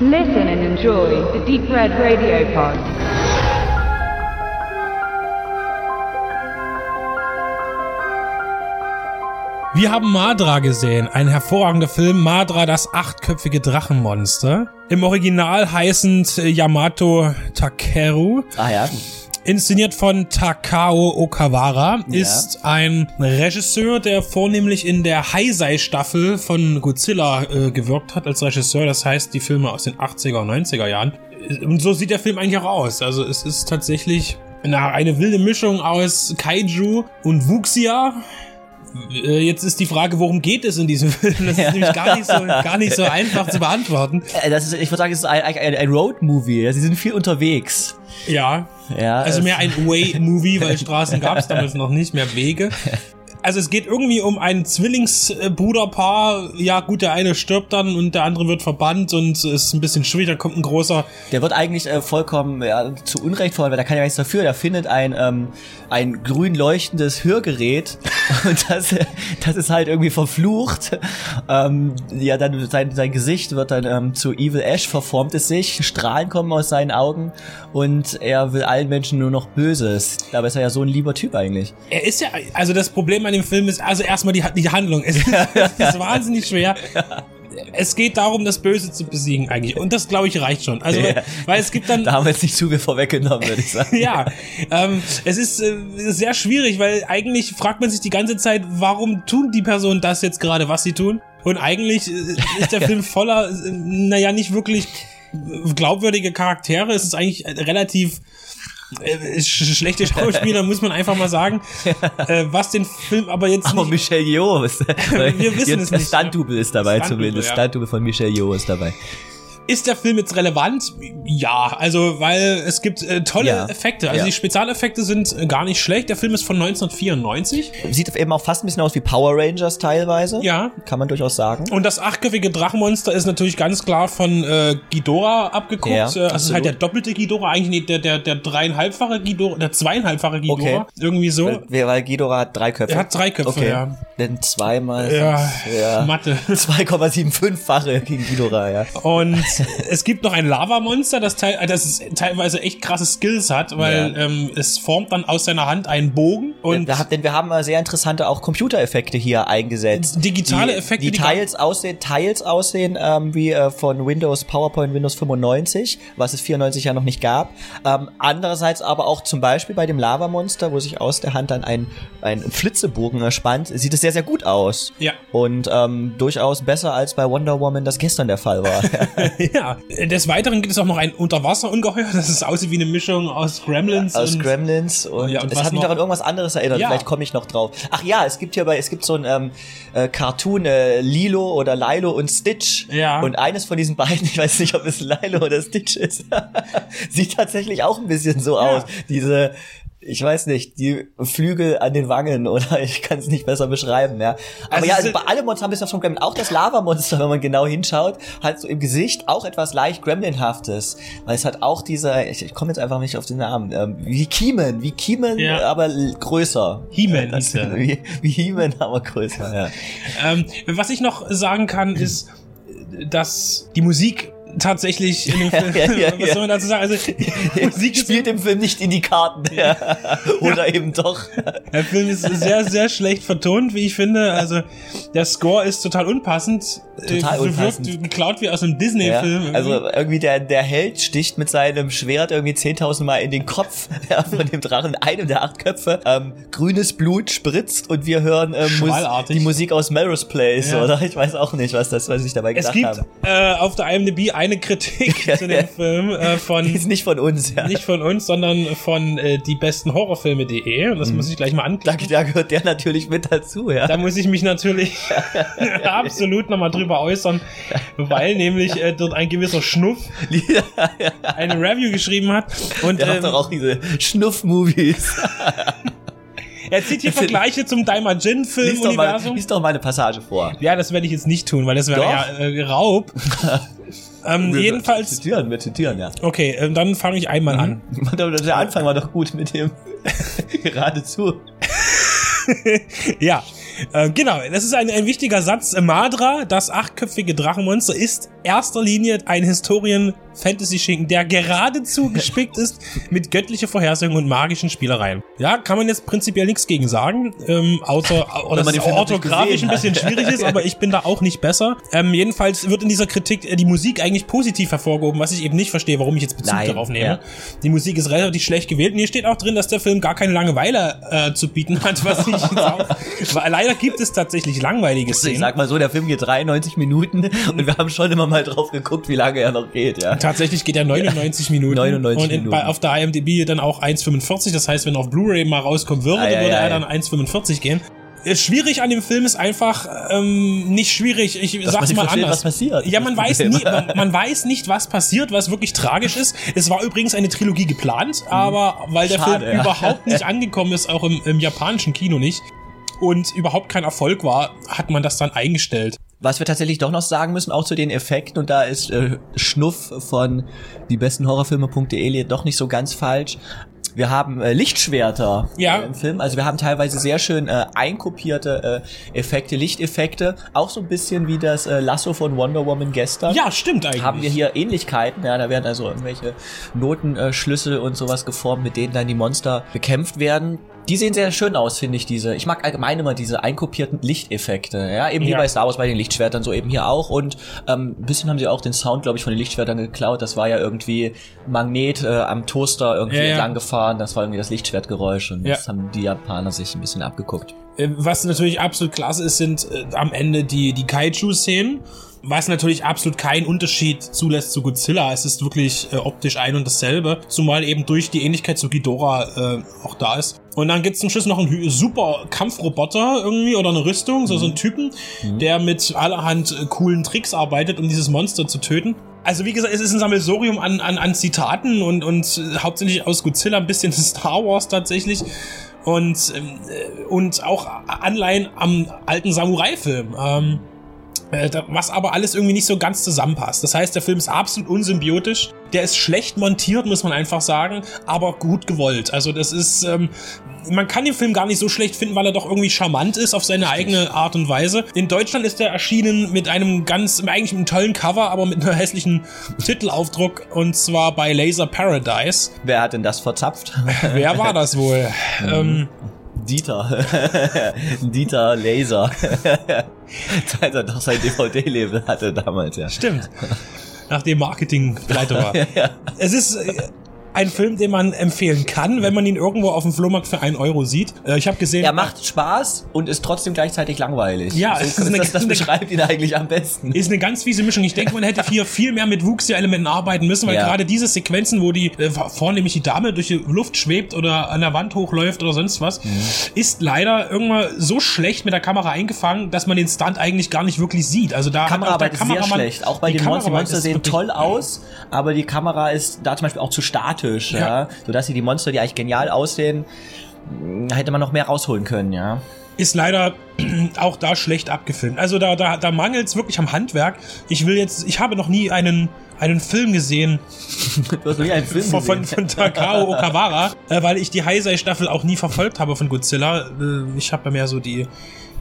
Listen and enjoy the Deep Red Radio Pod. Wir haben Madra gesehen, ein hervorragender Film, Madra, das achtköpfige Drachenmonster. Im Original heißend Yamato Takeru. Ah ja. Inszeniert von Takao Okawara, Ja. ist ein Regisseur, der vornehmlich in der Heisei-Staffel von Godzilla äh, gewirkt hat als Regisseur. Das heißt, die Filme aus den 80er und 90er Jahren. Und so sieht der Film eigentlich auch aus. Also es ist tatsächlich na, eine wilde Mischung aus Kaiju und Wuxia. Äh, Jetzt ist die Frage, worum geht es in diesem Film? Das ist nämlich gar nicht so, gar nicht so einfach zu beantworten. Äh, Das ist, ich würde sagen, es ist ein, ein, ein Road-Movie. Sie sind viel unterwegs. Ja, Ja, Also mehr ein Way-Movie, weil Straßen gab es damals noch nicht, mehr Wege. Also es geht irgendwie um ein Zwillingsbruderpaar. Ja gut, der eine stirbt dann und der andere wird verbannt und es ist ein bisschen schwierig. Da kommt ein großer... Der wird eigentlich äh, vollkommen ja, zu Unrecht verloren, weil der kann ja nichts dafür. Der findet ein, ähm, ein grün leuchtendes Hörgerät und das, das ist halt irgendwie verflucht. Ähm, ja, dann sein, sein Gesicht wird dann ähm, zu Evil Ash verformt es sich, Strahlen kommen aus seinen Augen und er will allen Menschen nur noch Böses. Dabei ist er ja so ein lieber Typ eigentlich. Er ist ja... Also das Problem an dem Film ist also erstmal die, die Handlung. Es ist, wahnsinnig schwer. Es geht darum, das Böse zu besiegen eigentlich. Und das, glaube ich, reicht schon. Also, Ja. weil es gibt dann... Da haben wir jetzt nicht zu viel vorweggenommen, würde ich sagen. Ja, ähm, es ist äh, sehr schwierig, weil eigentlich fragt man sich die ganze Zeit, warum tun die Personen das jetzt gerade, was sie tun? Und eigentlich äh, ist der Film voller, äh, naja, nicht wirklich glaubwürdige Charaktere. Es ist eigentlich relativ äh, sch schlechte Schauspieler, muss man einfach mal sagen. Äh, was den Film aber jetzt Aber nicht, Michelle Yeoh ist Wir wissen es das nicht. Stunt-Double ist dabei Stunt-Double, zumindest. ja. Stunt-Double von Michelle Yeoh ist dabei. Ist der Film jetzt relevant? Ja, also weil es gibt äh, tolle Ja. Effekte. Also Ja. die Spezialeffekte sind äh, gar nicht schlecht. Der Film ist von 1994. Sieht eben auch fast ein bisschen aus wie Power Rangers teilweise. Ja. Kann man durchaus sagen. Und das achtköpfige Drachenmonster ist natürlich ganz klar von äh, Ghidorah abgeguckt. Ja, äh, also es ist absolut. halt der doppelte Ghidorah, eigentlich nicht der, der, der dreieinhalbfache Ghidorah, der zweieinhalbfache Ghidorah. Okay. Irgendwie so. Weil, weil Ghidorah hat drei Köpfe. Er hat drei Köpfe, okay. ja. Denn zweimal Ja, ja. Mathe. 2,75-fache gegen Ghidorah, ja. Und es gibt noch ein Lavamonster, das, teil, das teilweise echt krasse Skills hat, weil Ja. ähm, es formt dann aus seiner Hand einen Bogen und haben- denn wir haben äh, sehr interessante auch Computereffekte hier eingesetzt. Digitale die, Effekte, Die die teils aussehen, teils aussehen ähm, wie äh, von Windows, PowerPoint, Windows 95, was es 94 ja noch nicht gab. Ähm, andererseits aber auch zum Beispiel bei dem Lavamonster, wo sich aus der Hand dann ein, ein Flitzebogen erspannt, sieht es sehr, sehr gut aus. Ja. Und ähm, durchaus besser als bei Wonder Woman das gestern der Fall war. ja. Des Weiteren gibt es auch noch ein Unterwasserungeheuer, das ist aussieht wie eine Mischung aus Gremlins aus und Gremlins und, Ja, und es hat mich noch? noch an irgendwas anderes erinnert. Ja. Vielleicht komme ich noch drauf. Ach ja, es gibt hier bei, es gibt so ein ähm, äh, Cartoon äh, Lilo oder Lilo und Stitch. Ja. Und eines von diesen beiden, ich weiß nicht, ob es Lilo oder Stitch ist, sieht tatsächlich auch ein bisschen so Ja. aus. Diese ich weiß nicht, die Flügel an den Wangen oder ich kann es nicht besser beschreiben, ja. Aber Also ja, also bei allem Monster haben wir es ja schon Gremlin. Auch das Lava-Monster, wenn man genau hinschaut, hat so im Gesicht auch etwas leicht Gremlinhaftes. Weil es hat auch dieser, ich, ich komme jetzt einfach nicht auf den Namen, ähm, wie Kiemen, wie Kiemen, Ja. aber größer. He-Man er. Wie, wie He-Man, aber größer, ja. Ähm, was ich noch sagen kann, ist, dass die Musik tatsächlich in dem Film, Ja, ja, was ja. soll man dazu sagen? Also, Musik Spielt im Film nicht in die Karten. Oder eben doch. der Film ist sehr, sehr schlecht vertont, wie ich finde. Also, der Score ist total unpassend. Total Äh, unpassend. Wirkt geklaut wie aus einem Disney-Film. also irgendwie der, der Held sticht mit seinem Schwert irgendwie 10.000 Mal in den Kopf von dem Drachen, einem der acht Köpfe. Ähm, grünes Blut spritzt und wir hören ähm, Mus die Musik aus Melrose Place, oder? Ich weiß auch nicht, was das, was ich dabei es gedacht gibt habe. äh, auf der IMDb eine Kritik zu dem Film äh, von Die ist nicht von uns, ja. nicht von uns, sondern von äh, die besten Horrorfilme.de. Und das muss ich gleich mal Da, anklicken. da gehört der natürlich mit dazu, ja. Da muss ich mich natürlich absolut nochmal drüber äußern, weil nämlich äh, dort ein gewisser Schnuff eine Review geschrieben hat. Und Der ähm, macht doch auch diese Schnuff-Movies. er zieht hier Vergleiche zum Daima Jin Lies lies doch mal eine Passage vor. Ja, das werde ich jetzt nicht tun, weil das wäre ja äh, Raub. Ähm, jedenfalls, Zitieren, wir zitieren, ja. okay, ähm, dann fange ich einmal an. Der Anfang war doch gut mit dem geradezu. Ja, Äh, genau, das ist ein, ein wichtiger Satz. Madra, das achtköpfige Drachenmonster, ist erster Linie ein Historien-Fantasy-Schinken, der geradezu gespickt ist mit göttlicher Vorhersehung und magischen Spielereien. Ja, kann man jetzt prinzipiell nichts gegen sagen, ähm, außer, Wenn dass es orthografisch ein bisschen schwierig ist, aber ich bin da auch nicht besser. Ähm, jedenfalls wird in dieser Kritik äh, die Musik eigentlich positiv hervorgehoben, was ich eben nicht verstehe, warum ich jetzt Bezug Nein, darauf nehme. ja. Die Musik ist relativ schlecht gewählt und hier steht auch drin, dass der Film gar keine Langeweile äh, zu bieten hat, was ich jetzt auch, weil leider gibt es tatsächlich langweilige Ich Szenen. sag mal so, der Film geht 93 Minuten und wir haben schon immer mal drauf geguckt, wie lange er noch geht, ja. Tatsächlich geht er 99 Minuten 99 und in, Minuten. Bei, auf der IMDb dann auch 1,45. Das heißt, wenn er auf Blu-ray mal rauskommen würde, Ei, ei, würde er dann 1,45 gehen. Äh, Schwierig an dem Film ist einfach ähm, nicht schwierig. Ich sag's mal anders. was passiert. Ja, man weiß nie, man, man weiß nicht, was passiert, was wirklich tragisch ist. Es war übrigens eine Trilogie geplant, aber weil der. Schade, Film ja. überhaupt nicht angekommen ist, auch im, im japanischen Kino nicht und überhaupt kein Erfolg war, hat man das dann eingestellt. Was wir tatsächlich doch noch sagen müssen, auch zu den Effekten, und da ist äh, Schnuff von diebestenhorrorfilme.de doch nicht so ganz falsch. Wir haben äh, Lichtschwerter Ja. äh, im Film. Also wir haben teilweise sehr schön äh, einkopierte äh, Effekte, Lichteffekte. Auch so ein bisschen wie das äh, Lasso von Wonder Woman gestern. Ja, stimmt eigentlich. Haben wir hier Ähnlichkeiten, ja, da werden also irgendwelche Notenschlüssel und sowas geformt, mit denen dann die Monster bekämpft werden. Die sehen sehr schön aus, finde ich, diese. Ich mag allgemein immer diese einkopierten Lichteffekte, ja, eben wie Ja. bei Star Wars bei den Lichtschwertern, so eben hier auch. Und ähm, ein bisschen haben sie auch den Sound, glaube ich, von den Lichtschwertern geklaut. Das war ja irgendwie Magnet äh, am Toaster irgendwie Ja, ja. entlang gefahren. Das war irgendwie das Lichtschwertgeräusch und Ja. das haben die Japaner sich ein bisschen abgeguckt. Äh, Was natürlich absolut klasse ist, sind äh, am Ende die, die Kaiju-Szenen. Was natürlich absolut keinen Unterschied zulässt zu Godzilla. Es ist wirklich äh, optisch ein und dasselbe. Zumal eben durch die Ähnlichkeit zu Ghidorah äh, auch da ist. Und dann gibt's zum Schluss noch einen super Kampfroboter irgendwie oder eine Rüstung, so, so einen Typen, der mit allerhand äh, coolen Tricks arbeitet, um dieses Monster zu töten. Also wie gesagt, es ist ein Sammelsurium an, an, an Zitaten und, und äh, hauptsächlich aus Godzilla, ein bisschen Star Wars tatsächlich und, ähm, äh, und auch Anleihen am alten Samurai-Film. Ähm, äh, was aber alles irgendwie nicht so ganz zusammenpasst. Das heißt, der Film ist absolut unsymbiotisch. Der ist schlecht montiert, muss man einfach sagen, aber gut gewollt. Also das ist, ähm, man kann den Film gar nicht so schlecht finden, weil er doch irgendwie charmant ist auf seine eigene Art und Weise. In Deutschland ist er erschienen mit einem ganz, eigentlich mit einem tollen Cover, aber mit einem hässlichen Titelaufdruck und zwar bei Laser Paradise. Wer hat denn das verzapft? Wer war das wohl? ähm, Dieter. Dieter Laser. Als er doch sein DVD-Label hatte damals, ja. Stimmt. Nachdem Marketing pleite war. Es ist äh, ein Film, den man empfehlen kann, wenn man ihn irgendwo auf dem Flohmarkt für einen Euro sieht. Äh, ich habe gesehen. Er macht Spaß und ist trotzdem gleichzeitig langweilig. Ja, so, es ist eine- das, das beschreibt ihn eigentlich am besten. Ist eine ganz fiese Mischung. Ich denke, man hätte hier viel mehr mit Wuchselementen arbeiten müssen, weil Ja. gerade diese Sequenzen, wo die äh, vornehmlich die Dame durch die Luft schwebt oder an der Wand hochläuft oder sonst was, Mhm. ist leider irgendwann so schlecht mit der Kamera eingefangen, dass man den Stunt eigentlich gar nicht wirklich sieht. Also da auch der Kameraarbeit ist sehr Kameramann- schlecht. Auch bei den Monster, Kameraarbeit Monster sehen toll aus, aber die Kamera ist da zum Beispiel auch zu statisch, ja. Ja. Sodass sie die Monster, die eigentlich genial aussehen, hätte man noch mehr rausholen können, ja. ist leider auch da schlecht abgefilmt. Also da, da, da mangelt es wirklich am Handwerk. Ich will jetzt, ich habe noch nie einen, einen Film gesehen Du hast noch nie einen Film von, von, gesehen. von Takao Okawara, äh, weil ich die Heisei-Staffel auch nie verfolgt habe von Godzilla. Äh, ich habe ja mehr so die,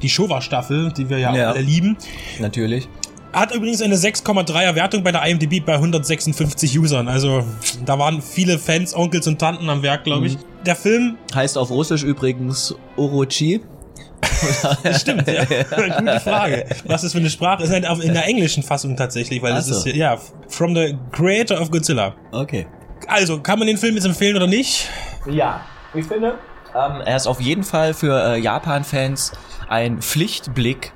die Showa-Staffel, die wir ja, Ja. alle lieben. Natürlich. Hat übrigens eine 6,3er Wertung bei der IMDb bei 156 Usern. Also da waren viele Fans, Onkels und Tanten am Werk, glaube ich. Der Film Heißt auf Russisch übrigens Orochi. Stimmt, ja. Gute Frage. Was ist für eine Sprache? Ist halt in der englischen Fassung tatsächlich, weil das so. ist ja, from the creator of Godzilla. Okay. Also, kann man den Film jetzt empfehlen oder nicht? Ja, ich finde, ähm, er ist auf jeden Fall für äh, Japan-Fans ein Pflichtblick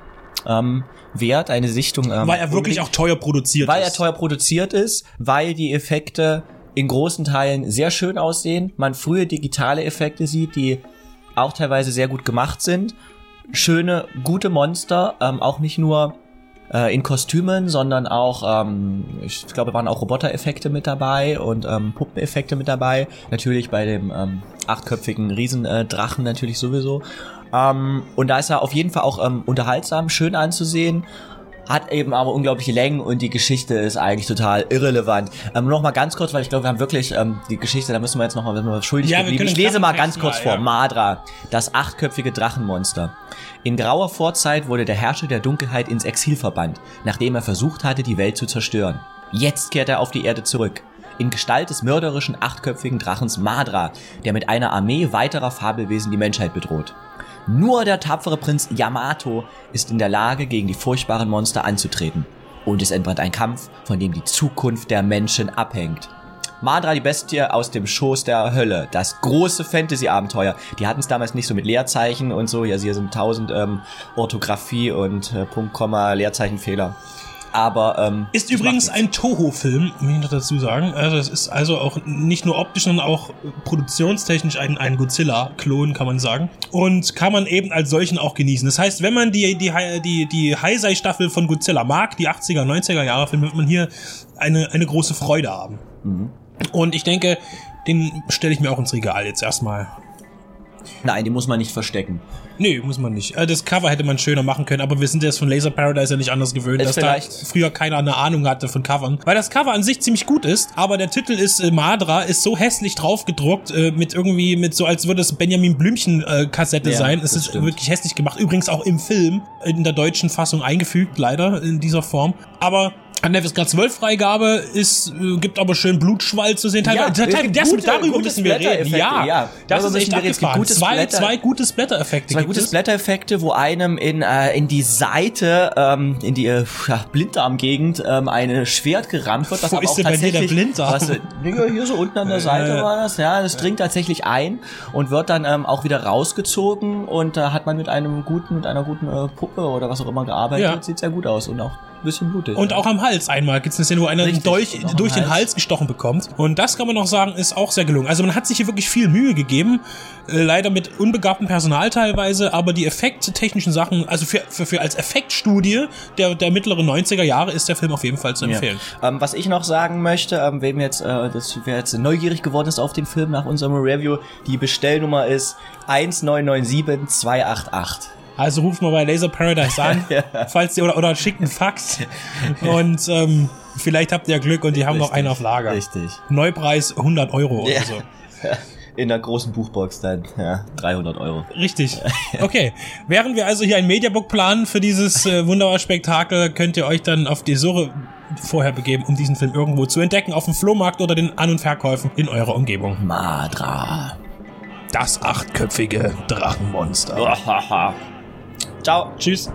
ähm, wert, eine Sichtung. Ähm, Weil er wirklich auch teuer produziert weil er ist. teuer produziert ist, weil die Effekte in großen Teilen sehr schön aussehen, man frühe digitale Effekte sieht, die auch teilweise sehr gut gemacht sind, schöne, gute Monster, ähm, auch nicht nur äh, in Kostümen, sondern auch, ähm, ich glaube, waren auch Robotereffekte mit dabei und ähm, Puppeneffekte mit dabei. Natürlich bei dem ähm, achtköpfigen Riesendrachen äh, natürlich sowieso. Ähm, und da ist er auf jeden Fall auch ähm, unterhaltsam, schön anzusehen. hat eben aber unglaubliche Längen und die Geschichte ist eigentlich total irrelevant. Ähm, noch mal ganz kurz, weil ich glaube, wir haben wirklich ähm, die Geschichte, da müssen wir jetzt noch mal, wir schuldig Ja, geblieben. Ich lese mal ganz kurz mal, vor. ja. Madra, das achtköpfige Drachenmonster. In grauer Vorzeit wurde der Herrscher der Dunkelheit ins Exil verbannt, nachdem er versucht hatte, die Welt zu zerstören. Jetzt kehrt er auf die Erde zurück. In Gestalt des mörderischen achtköpfigen Drachens Madra, der mit einer Armee weiterer Fabelwesen die Menschheit bedroht. Nur der tapfere Prinz Yamato ist in der Lage, gegen die furchtbaren Monster anzutreten. Und es entbrennt ein Kampf, von dem die Zukunft der Menschen abhängt. Madra, die Bestie aus dem Schoß der Hölle. Das große Fantasy-Abenteuer. Die hatten es damals nicht so mit Leerzeichen und so. Ja, hier sind tausend ähm, Orthographie und äh, Punkt, Komma, Leerzeichenfehler. Aber ähm, Ist übrigens ein Toho-Film, muss ich noch dazu sagen. Also es ist also auch nicht nur optisch, sondern auch produktionstechnisch ein, ein Godzilla-Klon, kann man sagen. Und kann man eben als solchen auch genießen. Das heißt, wenn man die, die, die, die Heisei-Staffel von Godzilla mag, die 80er, 90er Jahre Filme, wird man hier eine, eine große Freude haben. Und ich denke, den stelle ich mir auch ins Regal jetzt erstmal. Nein, die muss man nicht verstecken. Nee, muss man nicht. Äh, Das Cover hätte man schöner machen können, aber wir sind jetzt von Laser Paradise ja nicht anders gewöhnt, Ist dass da vielleicht- früher keiner eine Ahnung hatte von Covern. Weil das Cover an sich ziemlich gut ist, aber der Titel ist äh, Madra, ist so hässlich draufgedruckt, äh, mit irgendwie, mit so, als würde es Benjamin Blümchen äh, Kassette Ja, sein. Es ist stimmt. wirklich hässlich gemacht. Übrigens auch im Film, in der deutschen Fassung eingefügt, leider, in dieser Form. Aber an der FSK 12 Freigabe ist, äh, gibt aber schön Blutschwall zu sehen. Ja, Teilweise- es teil- das, gute- darüber müssen wir reden. Ja, ja. das ist echt abgefahren. gute Zwei, Splatter- zwei gute Splatter-Effekte Zwei gute. Splatter-Effekte, wo einem in, äh, in die Seite, ähm, in die äh, ja, Blinddarmgegend ähm, ein Schwert gerammt wird. Was Wo aber ist auch denn bei dir der tatsächlich, Blinddarm? Was, äh, Digga, hier so unten an der Seite Äh. war das. Ja, das dringt tatsächlich ein und wird dann ähm, auch wieder rausgezogen und da hat man mit einem guten, mit einer guten äh, Puppe oder was auch immer gearbeitet. Ja. Sieht sehr gut aus und auch bisschen blutig. Und ja. auch am Hals einmal gibt es eine Szene, wo einer Richtig, Dolch am durch den Hals. Hals gestochen bekommt. Und das kann man noch sagen, ist auch sehr gelungen. Also man hat sich hier wirklich viel Mühe gegeben. Äh, leider mit unbegabtem Personal teilweise, aber die effekttechnischen Sachen, also für, für, für als Effektstudie der, der mittleren 90er Jahre ist der Film auf jeden Fall zu empfehlen. Ja. Ähm, was ich noch sagen möchte, ähm, wem jetzt, äh, das, wer jetzt neugierig geworden ist auf den Film nach unserem Review, die Bestellnummer ist 1997288. Also ruft mal bei Laser Paradise an, falls ihr, oder, oder schickt einen Fax. und ähm, vielleicht habt ihr ja Glück und die haben noch Richtig, einen auf Lager. Richtig. Neupreis 100 Euro oder Ja. so. In der großen Buchbox dann, ja, 300 Euro. Richtig. Okay. Während wir also hier ein Mediabook planen für dieses äh, wunderbare Spektakel, könnt ihr euch dann auf die Suche vorher begeben, um diesen Film irgendwo zu entdecken, auf dem Flohmarkt oder den An- und Verkäufen in eurer Umgebung. Madra. Das achtköpfige Drachenmonster. Ciao. Tschüss.